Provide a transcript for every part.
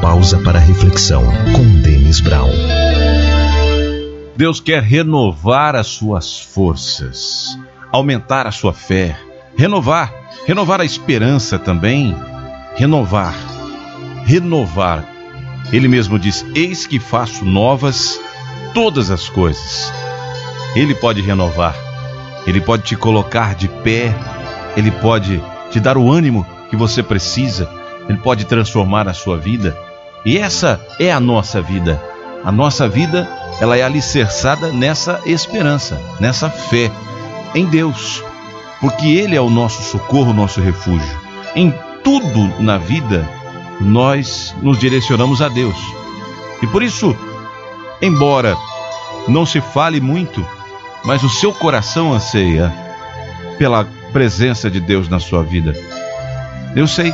pausa para reflexão com Denis Brown. Deus quer renovar as suas forças, aumentar a sua fé, renovar, renovar a esperança também, renovar, renovar. Ele mesmo diz: Eis que faço novas todas as coisas. Ele pode renovar, ele pode te colocar de pé, ele pode te dar o ânimo que você precisa, ele pode transformar a sua vida. E essa é a nossa vida. A nossa vida, ela é alicerçada nessa esperança, nessa fé em Deus, porque ele é o nosso socorro, nosso refúgio. Em tudo na vida, nós nos direcionamos a Deus. E por isso, embora não se fale muito, mas o seu coração anseia pela presença de Deus na sua vida. Eu sei,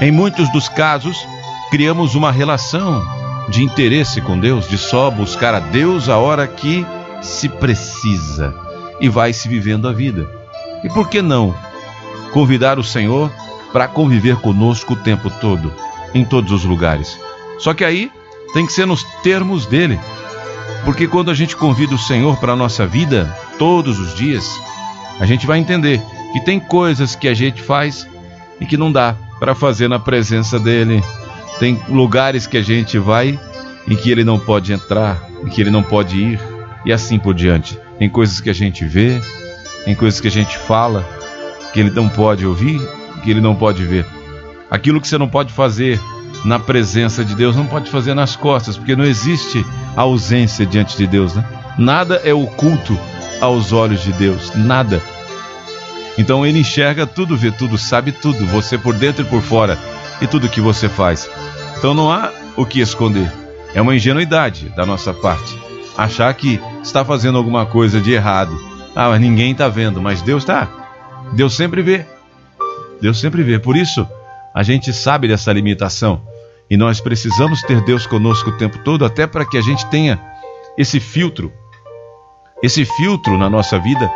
em muitos dos casos, criamos uma relação de interesse com Deus, de só buscar a Deus a hora que se precisa e vai se vivendo a vida. E por que não convidar o Senhor para conviver conosco o tempo todo, em todos os lugares? Só que aí tem que ser nos termos dele. Porque quando a gente convida o Senhor para a nossa vida, todos os dias, a gente vai entender que tem coisas que a gente faz e que não dá para fazer na presença dele. Tem lugares que a gente vai em que ele não pode entrar, em que ele não pode ir, e assim por diante. Tem coisas que a gente vê, tem coisas que a gente fala, que ele não pode ouvir, que ele não pode ver. Aquilo que você não pode fazer na presença de Deus, não pode fazer nas costas, porque não existe ausência diante de Deus, né? Nada é oculto aos olhos de Deus, nada. Então ele enxerga tudo, vê tudo, sabe tudo, você por dentro e por fora, e tudo que você faz. Então não há o que esconder. É uma ingenuidade da nossa parte achar que está fazendo alguma coisa de errado. Ah, mas ninguém está vendo, mas Deus está. Deus sempre vê. Deus sempre vê. Por isso, a gente sabe dessa limitação. E nós precisamos ter Deus conosco o tempo todo, até para que a gente tenha esse filtro, esse filtro na nossa vida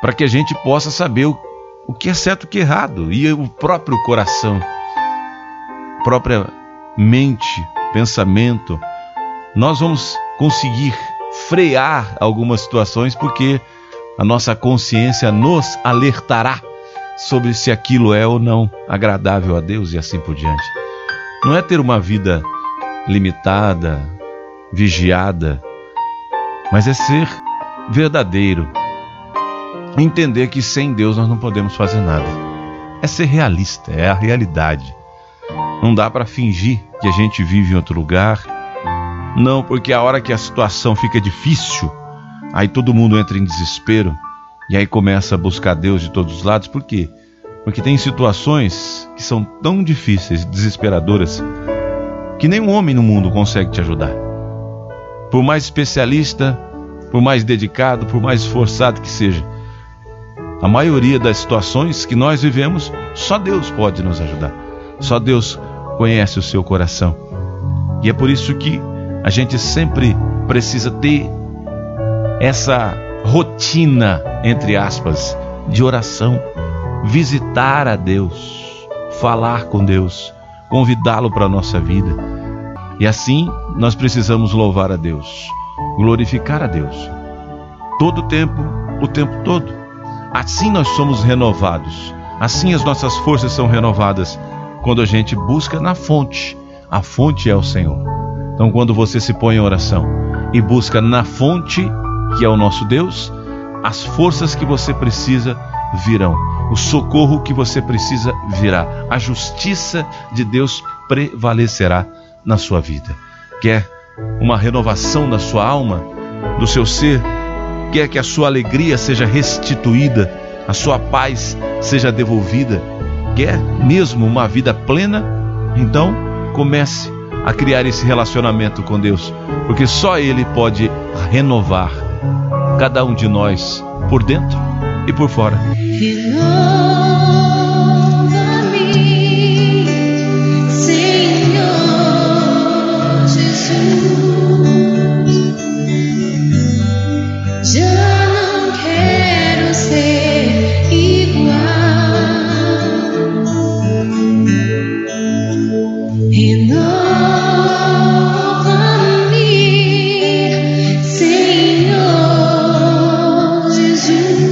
para que a gente possa saber o, o que é certo e o que é errado, e o próprio coração, própria mente, pensamento, nós vamos conseguir frear algumas situações porque a nossa consciência nos alertará sobre se aquilo é ou não agradável a Deus e assim por diante. Não é ter uma vida limitada, vigiada, mas é ser verdadeiro, entender que sem Deus nós não podemos fazer nada. É ser realista, é a realidade. Não dá para fingir que a gente vive em outro lugar. Não, porque a hora que a situação fica difícil, aí todo mundo entra em desespero e aí começa a buscar Deus de todos os lados. Por quê? Porque tem situações que são tão difíceis, desesperadoras, que nenhum homem no mundo consegue te ajudar. Por mais especialista, por mais dedicado, por mais esforçado que seja, a maioria das situações que nós vivemos, só Deus pode nos ajudar. Só Deus conhece o seu coração. E é por isso que a gente sempre precisa ter essa rotina, entre aspas, de oração, visitar a Deus, falar com Deus, convidá-lo para a nossa vida. E assim nós precisamos louvar a Deus, glorificar a Deus, todo o tempo, o tempo todo. Assim nós somos renovados. Assim as nossas forças são renovadas quando a gente busca na fonte. A fonte é o Senhor. Então, quando você se põe em oração e busca na fonte, que é o nosso Deus, as forças que você precisa virão. O socorro que você precisa virá. A justiça de Deus prevalecerá na sua vida. Quer uma renovação da sua alma, do seu ser? quer que a sua alegria seja restituída, a sua paz seja devolvida, quer mesmo uma vida plena, então comece a criar esse relacionamento com Deus, porque só Ele pode renovar cada um de nós por dentro e por fora. you.